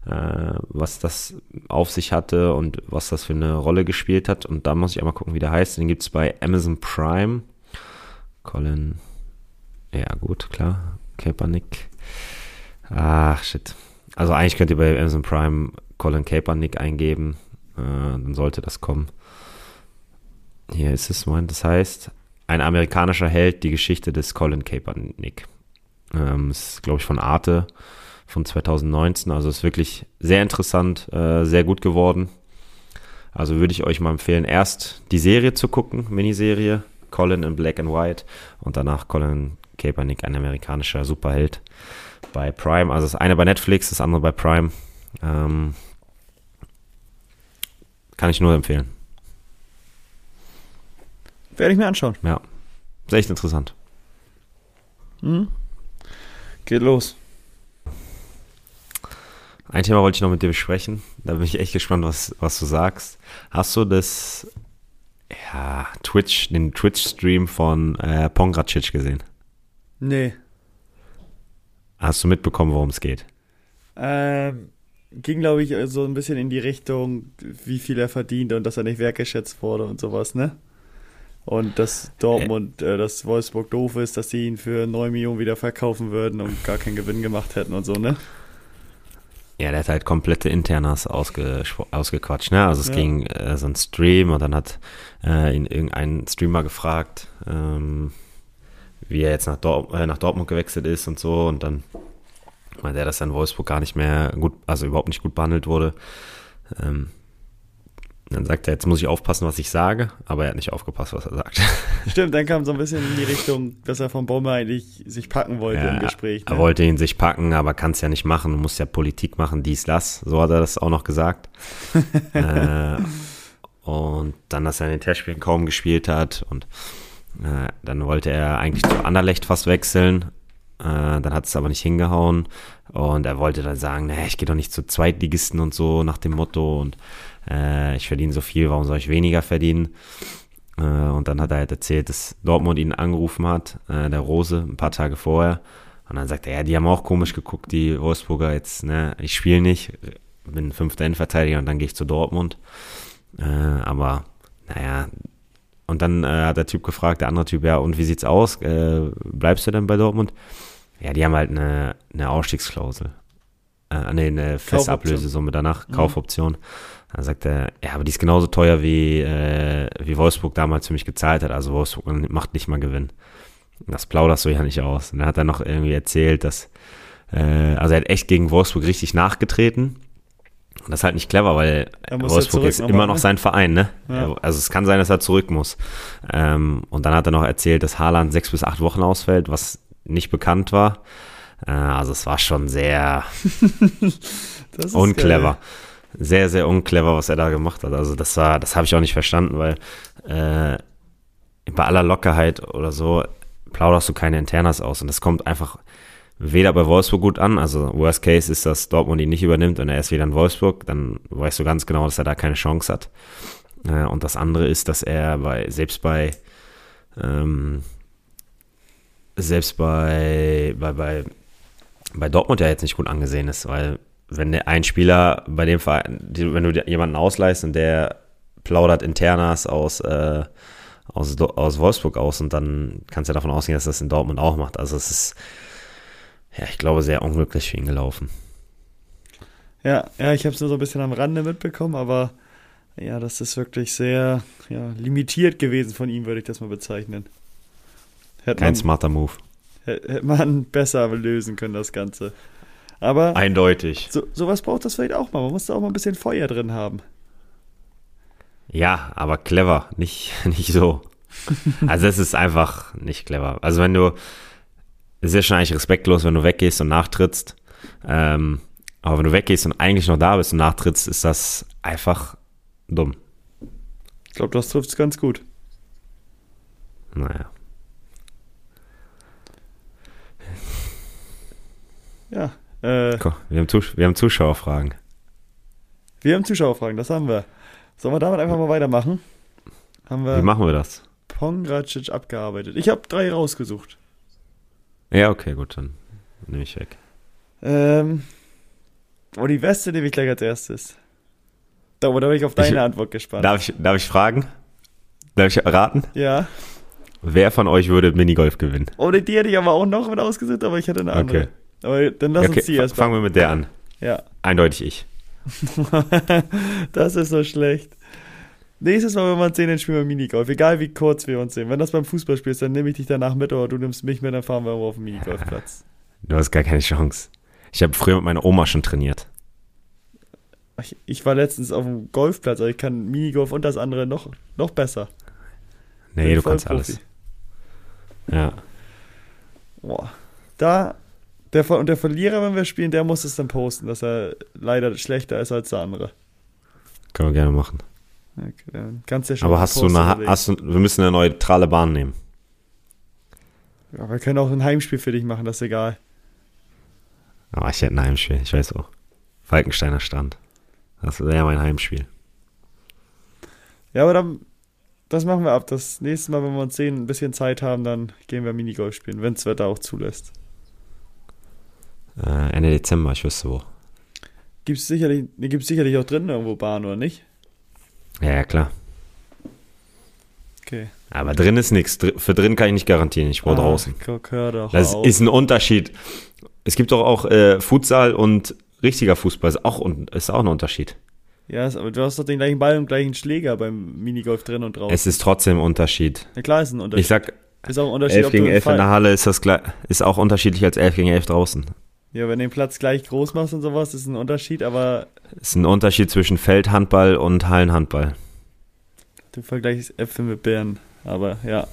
B: äh, was das auf sich hatte und was das für eine Rolle gespielt hat. Und da muss ich einmal gucken, wie der heißt. Den gibt's bei Amazon Prime. Colin, ja gut, klar. Kaepernick. Ach, shit. Also eigentlich könnt ihr bei Amazon Prime Colin Kaepernick eingeben. Äh, dann sollte das kommen. Hier ist es, Moment, das heißt, ein amerikanischer Held, die Geschichte des Colin Kaepernick. Ähm, ist, glaube ich, von Arte von 2019. Also ist wirklich sehr interessant, äh, sehr gut geworden. Also würde ich euch mal empfehlen, erst die Serie zu gucken, Miniserie, Colin in Black and White und danach Colin Kaepernick, ein amerikanischer Superheld bei Prime. Also das eine bei Netflix, das andere bei Prime. Ähm, kann ich nur empfehlen.
A: Werde ich mir anschauen.
B: Ja, ist echt interessant.
A: Hm? Geht los.
B: Ein Thema wollte ich noch mit dir besprechen. Da bin ich echt gespannt, was, was du sagst. Hast du das, ja, Twitch, den Twitch-Stream von äh, Pongracic gesehen?
A: Nee.
B: Hast du mitbekommen, worum es geht?
A: Ähm, ging, glaube ich, so ein bisschen in die Richtung, wie viel er verdient und dass er nicht wertgeschätzt wurde und sowas, ne? Und dass Dortmund, äh, dass Wolfsburg doof ist, dass sie ihn für 9 Millionen wieder verkaufen würden und gar keinen Gewinn gemacht hätten und so, ne?
B: Ja, der hat halt komplette Internas ausge, ausgequatscht, ne? Also es
A: Ja.
B: ging äh, so ein Stream und dann hat äh, ihn irgendein Streamer gefragt, ähm, wie er jetzt nach, Dort äh, nach Dortmund gewechselt ist und so und dann meinte er, dass er in Wolfsburg gar nicht mehr gut, also überhaupt nicht gut behandelt wurde. Ähm, Dann sagt er, jetzt muss ich aufpassen, was ich sage, aber er hat nicht aufgepasst, was er sagt.
A: Stimmt, dann kam so ein bisschen in die Richtung, dass er von Baumel eigentlich sich packen wollte
B: Ja,
A: im Gespräch.
B: Er wollte ihn sich packen, aber kann es ja nicht machen. Du musst ja Politik machen, dies, das. So hat er das auch noch gesagt. äh, und dann, dass er in den Testspielen kaum gespielt hat. Und äh, dann wollte er eigentlich zu Anderlecht fast wechseln. Äh, dann hat es aber nicht hingehauen. Und er wollte dann sagen, naja, ich gehe doch nicht zu Zweitligisten und so nach dem Motto. Und äh, ich verdiene so viel, warum soll ich weniger verdienen? Äh, und dann hat er halt erzählt, dass Dortmund ihn angerufen hat, äh, der Rose, ein paar Tage vorher. Und dann sagt er, ja, die haben auch komisch geguckt, die Wolfsburger jetzt, ne, ich spiele nicht, bin fünfter Innenverteidiger und dann gehe ich zu Dortmund. Äh, aber, naja, und dann äh, hat der Typ gefragt, der andere Typ, ja, und wie sieht's aus? Äh, bleibst du denn bei Dortmund? Ja, die haben halt eine, eine Ausstiegsklausel. Äh, nee, eine Festablösesumme danach,
A: Mhm.
B: Dann sagt er, ja, aber die ist genauso teuer wie, äh, wie Wolfsburg damals für mich gezahlt hat. Also Wolfsburg macht nicht mal Gewinn. Das plauderst du ja nicht aus. Und dann hat er noch irgendwie erzählt, dass, äh, also er hat echt gegen Wolfsburg richtig nachgetreten. Und das ist halt nicht clever, weil Wolfsburg
A: zurück
B: ist immer noch
A: ne?
B: sein Verein, ne?
A: Ja.
B: Also es kann sein, dass er zurück muss. Ähm, und dann hat er noch erzählt, dass Haaland sechs bis acht Wochen ausfällt, was nicht bekannt war. Äh, also es war schon sehr unclever. Sehr, sehr unclever, was er da gemacht hat. Also das war, das habe ich auch nicht verstanden, weil äh, bei aller Lockerheit oder so plauderst du keine Internas aus. Und das kommt einfach weder bei Wolfsburg gut an. Also Worst Case ist, dass Dortmund ihn nicht übernimmt und er ist wieder in Wolfsburg. Dann weißt du ganz genau, dass er da keine Chance hat. Äh, und das andere ist, dass er bei, selbst bei ähm, selbst bei, bei, bei, bei Dortmund ja jetzt nicht gut angesehen ist, weil wenn der ein Spieler bei dem Verein, wenn du jemanden ausleihst und der plaudert Internas aus, äh, aus, aus Wolfsburg aus und dann kannst du ja davon ausgehen, dass das in Dortmund auch macht. Also es ist, ja, ich glaube, sehr unglücklich für ihn gelaufen.
A: Ja, ja, ich habe es nur so ein bisschen am Rande mitbekommen, aber ja, das ist wirklich sehr ja, limitiert gewesen von ihm, würde ich das mal bezeichnen. Hätte
B: Kein
A: man,
B: smarter Move.
A: hätte hätte man besser lösen können, das Ganze. Aber
B: Eindeutig.
A: so, sowas braucht das vielleicht auch mal. Man muss da auch mal ein bisschen Feuer drin haben.
B: Ja, aber clever, nicht, nicht so. Also es ist einfach nicht clever. Also wenn du, es ist ja schon eigentlich respektlos, wenn du weggehst und nachtrittst. Ähm, aber wenn du weggehst und eigentlich noch da bist und nachtrittst, ist das einfach dumm.
A: Ich glaube, das trifft es ganz gut.
B: Naja.
A: Ja. Äh,
B: Guck, wir haben, wir haben Zuschauerfragen.
A: wir haben Zuschauerfragen, das haben wir. Sollen wir damit einfach mal weitermachen?
B: Wie machen wir das?
A: Pongracic abgearbeitet. Ich habe drei rausgesucht.
B: Ja, okay, gut, dann nehme ich weg.
A: Ähm, oh, die Weste nehme ich gleich als erstes. Da, da bin ich auf deine
B: Ich-
A: Antwort gespannt.
B: Darf ich, darf ich fragen? Darf ich raten?
A: ja.
B: Wer von euch würde Minigolf gewinnen?
A: Oh, die hätte ich aber auch noch mit ausgesucht, aber ich hätte eine andere.
B: Okay.
A: Aber dann lass
B: okay,
A: uns die erst
B: fangen wir mit der an.
A: Ja.
B: Eindeutig ich.
A: das ist so schlecht. Nächstes Mal, wenn wir uns sehen, dann spielen wir Minigolf. Egal wie kurz wir uns sehen. Wenn das beim Fußballspiel ist, dann nehme ich dich danach mit oder du nimmst mich mit, dann fahren wir auf den Minigolfplatz.
B: Du hast gar keine Chance. Ich habe früher mit meiner Oma schon trainiert.
A: Ich, ich war letztens auf dem Golfplatz, aber ich kann Minigolf und das andere noch, noch besser.
B: Nee,
A: Bin
B: du kannst
A: Profi.
B: alles. Ja.
A: Boah. Da, der, und der Verlierer, wenn wir spielen, der muss es dann posten, dass er leider schlechter ist als der andere.
B: Können wir gerne machen.
A: Okay, dann kannst ja schon
B: Aber hast du eine, hast du, wir müssen eine neutrale Bahn nehmen.
A: Ja, wir können auch ein Heimspiel für dich machen, das ist egal.
B: Aber ich hätte ein Heimspiel, ich weiß auch. Falkensteiner Strand. Das wäre ja mein Heimspiel.
A: Ja, aber dann, das machen wir ab. Das nächste Mal, wenn wir uns sehen, ein bisschen Zeit haben, dann gehen wir Minigolf spielen, wenn das Wetter auch zulässt.
B: Äh, Ende Dezember, ich wüsste wo.
A: Gibt's sicherlich, nee, gibt's sicherlich auch drin irgendwo Bahn, oder nicht?
B: Ja, ja, klar.
A: Okay.
B: Aber drin ist nichts. Für drin kann ich nicht garantieren, ich brauche
A: Ah,
B: draußen.
A: Guck, hör doch
B: Das
A: auf.
B: ist ein Unterschied. Es gibt doch auch äh, Futsal und richtiger Fußball ist auch, ist auch ein Unterschied.
A: ja, aber du hast doch den gleichen Ball und gleichen Schläger beim Minigolf drin und draußen.
B: Es ist trotzdem ein Unterschied.
A: ja, klar ist ein Unterschied.
B: Ich sag,
A: ist auch ein Unterschied,
B: 11
A: ob du
B: gegen
A: im
B: 11 in der Halle ist das ist auch unterschiedlich als 11 gegen 11 draußen.
A: Ja, wenn du den Platz gleich groß machst und sowas, ist ein Unterschied, aber
B: Ist ein Unterschied zwischen Feldhandball und Hallenhandball.
A: du vergleichst Äpfel mit Birnen. Aber ja.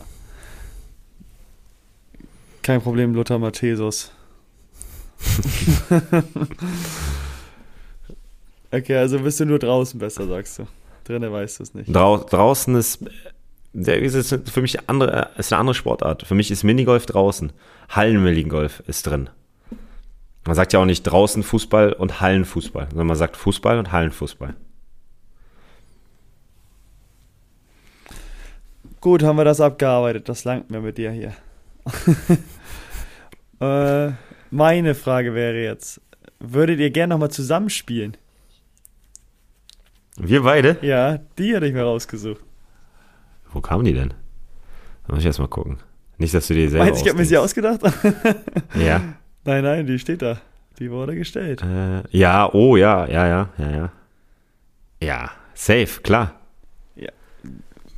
A: Kein Problem, Lothar Matthäus. okay, also bist du nur draußen besser, sagst du. Drinnen weißt du es nicht.
B: Drau draußen ist, ist für mich andere, ist eine andere Sportart. Für mich ist Minigolf draußen. Hallenminigolf ist drin. Man sagt ja auch nicht draußen Fußball und Hallenfußball, sondern man sagt Fußball und Hallenfußball.
A: Gut, haben wir das abgearbeitet. Das langt mir mit dir hier. äh, meine Frage wäre jetzt: Würdet ihr gerne nochmal zusammenspielen?
B: Wir beide?
A: Ja, die hätte ich mir rausgesucht.
B: Wo kamen die denn? Da muss ich erst mal gucken. Nicht, dass du dir selber
A: Meinst du, ich habe mir sie ausgedacht?
B: Ja.
A: Nein, nein, die steht da. Die wurde gestellt.
B: Äh, ja, oh ja, ja, ja, ja, ja. Ja, safe, klar.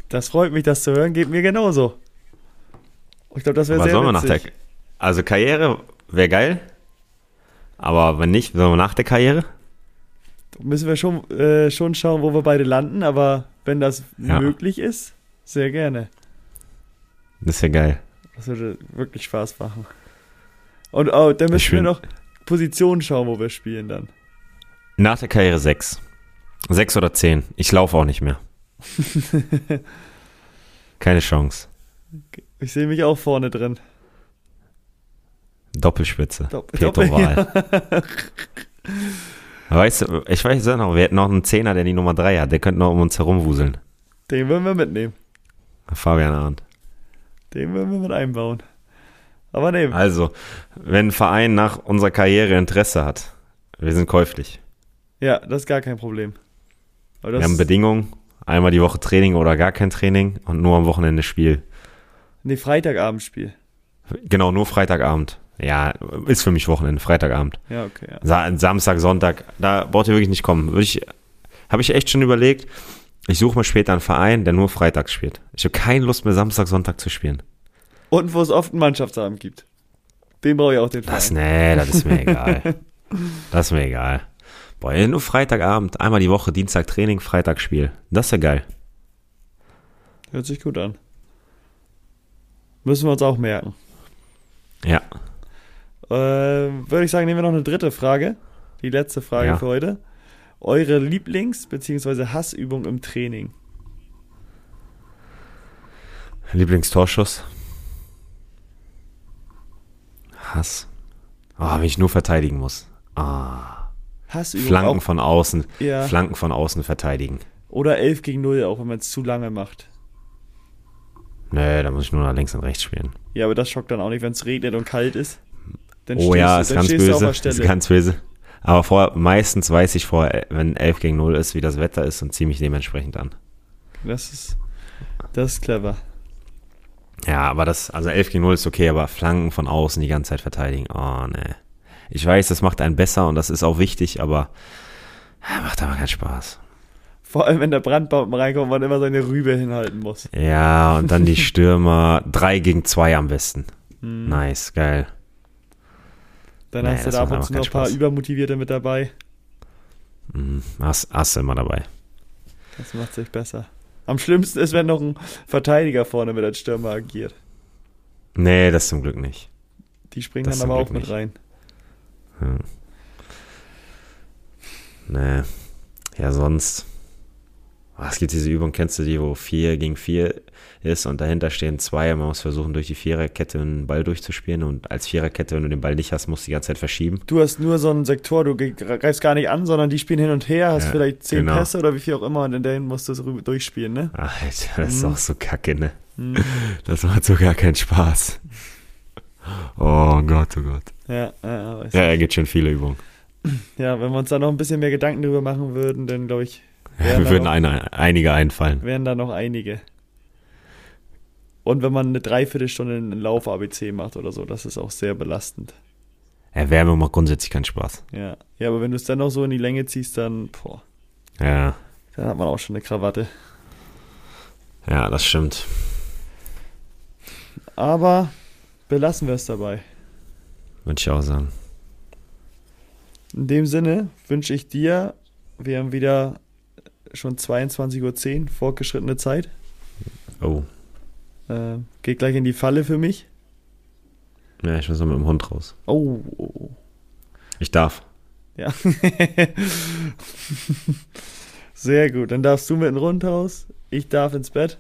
A: Das freut mich, das zu hören. Geht mir genauso. Ich glaube, das wäre sehr
B: sollen wir nach der, also Karriere wäre geil, aber wenn nicht, sollen wir nach der Karriere?
A: Müssen wir schon, äh, schon schauen, wo wir beide landen, aber wenn das
B: Ja.
A: möglich ist, sehr gerne.
B: Das wäre geil.
A: Das würde wirklich Spaß machen. Und oh, dann müssen wir noch Positionen schauen, wo wir spielen dann.
B: Nach der Karriere sechs. Sechs oder zehn. Ich laufe auch nicht mehr. Keine Chance.
A: Ich sehe mich auch vorne drin.
B: Doppelspitze.
A: Dopp-
B: Peter
A: Doppel-
B: Wahl. Weißt du, ich weiß ja noch, wir hätten noch einen Zehner, der die Nummer drei hat. Der könnte noch um uns herumwuseln.
A: Den würden wir mitnehmen.
B: Fabian Arndt.
A: Den würden wir mit einbauen. Aber nee,
B: Also, wenn ein Verein nach unserer Karriere Interesse hat, wir sind käuflich.
A: ja, das ist gar kein Problem.
B: Wir haben Bedingungen, einmal die Woche Training oder gar kein Training und nur am Wochenende Spiel.
A: nee, Freitagabendspiel.
B: Genau, nur Freitagabend. Ja, ist für mich Wochenende, Freitagabend.
A: Ja, okay, ja.
B: Sa Samstag, Sonntag, da braucht ihr wirklich nicht kommen. Würde ich, habe ich echt schon überlegt, ich suche mir später einen Verein, der nur freitags spielt. Ich habe keine Lust mehr, Samstag, Sonntag zu spielen.
A: Und wo es oft einen Mannschaftsabend gibt. Den brauche ich auch, den
B: Das, nee, das ist mir egal. Das ist mir egal. Boah, nur Freitagabend, einmal die Woche, Dienstag Training, Freitag Spiel. Das ist ja geil.
A: Hört sich gut an. Müssen wir uns auch merken.
B: Ja.
A: Äh, Würde ich sagen, nehmen wir noch eine dritte Frage. Die letzte Frage
B: Ja.
A: für heute. Eure Lieblings- bzw. Hassübung im Training.
B: Lieblingstorschuss. Hass. Oh, wenn ich nur verteidigen muss. Ah. Flanken
A: auch,
B: von außen.
A: ja,
B: Flanken von außen verteidigen.
A: oder 11 gegen 0, auch wenn man es zu lange macht.
B: Nee, da muss ich nur nach links und rechts spielen.
A: Ja, aber das schockt dann auch nicht, wenn es regnet und kalt ist. Dann
B: Oh ja,
A: du,
B: ist ganz böse. Ist ganz böse. Aber vorher, meistens weiß ich vorher, wenn 11 gegen 0 ist, wie das Wetter ist und ziehe mich dementsprechend an.
A: Das ist, das ist clever.
B: Ja, aber das, also 11 gegen 0 ist okay, aber Flanken von außen die ganze Zeit verteidigen, oh ne. Ich weiß, das macht einen besser und das ist auch wichtig, aber macht aber keinen Spaß.
A: Vor allem, wenn der Brandbaum reinkommt und man immer seine Rübe hinhalten muss.
B: Ja, und dann die Stürmer, 3 gegen 2 am besten.
A: Hm.
B: Nice, geil.
A: Dann
B: Nee,
A: hast du da ab und zu noch ein paar
B: Spaß.
A: Übermotivierte mit dabei.
B: Mhm, hast, hast du immer dabei.
A: Das macht sich besser. Am schlimmsten ist, wenn noch ein Verteidiger vorne mit als Stürmer agiert.
B: Nee, das zum Glück nicht.
A: Die springen
B: Das
A: dann aber auch
B: Glück
A: mit
B: nicht.
A: rein.
B: Hm. Nee. Ja, sonst. Oh, es gibt diese Übung, kennst du die, wo 4 gegen 4 ist und dahinter stehen zwei. Man muss versuchen, durch die Viererkette einen Ball durchzuspielen und als Viererkette, wenn du den Ball nicht hast, musst du die ganze Zeit verschieben.
A: Du hast nur so einen Sektor, du greifst gar nicht an, sondern die spielen hin und her, hast
B: Ja,
A: vielleicht zehn
B: genau.
A: Pässe oder wie viel auch immer und in denen musst du es durchspielen, ne?
B: Alter, das ist
A: Mhm.
B: auch so kacke, ne?
A: Hm.
B: Das macht so gar keinen Spaß. Oh Gott, oh Gott.
A: Ja, ja, weiß
B: Ja,
A: ja.
B: gibt schon viele Übungen.
A: ja, wenn wir uns da noch ein bisschen mehr Gedanken drüber machen würden, dann glaube ich,
B: mir würden
A: noch-
B: eine, einige einfallen.
A: wären da noch einige. Und wenn man eine Dreiviertelstunde einen Lauf-ABC macht oder so, das ist auch sehr belastend.
B: Erwärmung macht grundsätzlich keinen Spaß.
A: Ja, ja aber wenn du es dann noch so in die Länge ziehst, dann, boah,
B: Ja,
A: dann hat man auch schon eine Krawatte.
B: ja, das stimmt.
A: Aber belassen wir es dabei.
B: Würde ich auch sagen.
A: In dem Sinne wünsche ich dir, wir haben wieder schon 22.10 Uhr, fortgeschrittene Zeit.
B: Oh.
A: Äh, geht gleich in die Falle für mich.
B: Ja, ich muss noch mit dem Hund raus.
A: Oh.
B: Ich darf.
A: Ja. Sehr gut. Dann darfst du mit dem Hund raus. Ich darf ins Bett.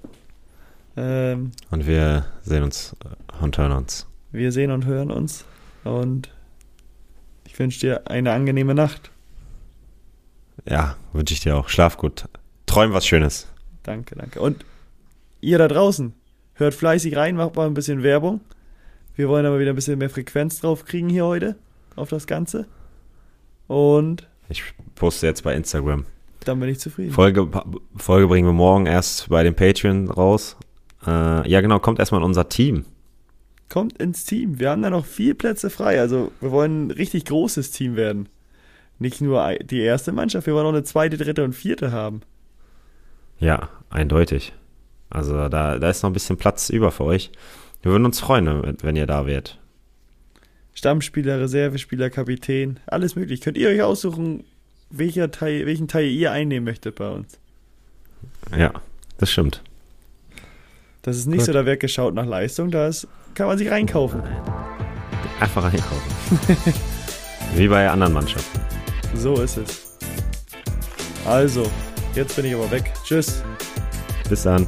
A: Ähm,
B: Und wir sehen uns äh, und hören uns.
A: wir sehen und hören uns. Und ich wünsche dir eine angenehme Nacht.
B: Ja, wünsche ich dir auch. Schlaf gut. Träum was Schönes.
A: Danke, danke. Und ihr da draußen, hört fleißig rein, macht mal ein bisschen Werbung. Wir wollen aber wieder ein bisschen mehr Frequenz drauf kriegen hier heute auf das Ganze. Und
B: Ich poste jetzt bei Instagram.
A: dann bin ich zufrieden.
B: Folge, Folge bringen wir morgen erst bei dem Patreon raus. Äh, ja, genau, kommt erstmal in unser Team.
A: Kommt ins Team. Wir haben da noch vier Plätze frei. Also wir wollen ein richtig großes Team werden. Nicht nur die erste Mannschaft, wir wollen auch eine zweite, dritte und vierte haben.
B: Ja, eindeutig. Also da, da ist noch ein bisschen Platz über für euch. Wir würden uns freuen, wenn- ihr da wärt.
A: Stammspieler, Reservespieler, Kapitän, alles möglich. Könnt ihr euch aussuchen, welcher Teil, welchen Teil ihr einnehmen möchtet bei uns.
B: Ja, das stimmt.
A: Das ist nicht
B: Gut.
A: so, da wird geschaut nach Leistung, da kann man sich reinkaufen.
B: Einfach einkaufen. Wie bei anderen Mannschaften.
A: So ist es. Also, jetzt bin ich aber weg. Tschüss.
B: Bis dann.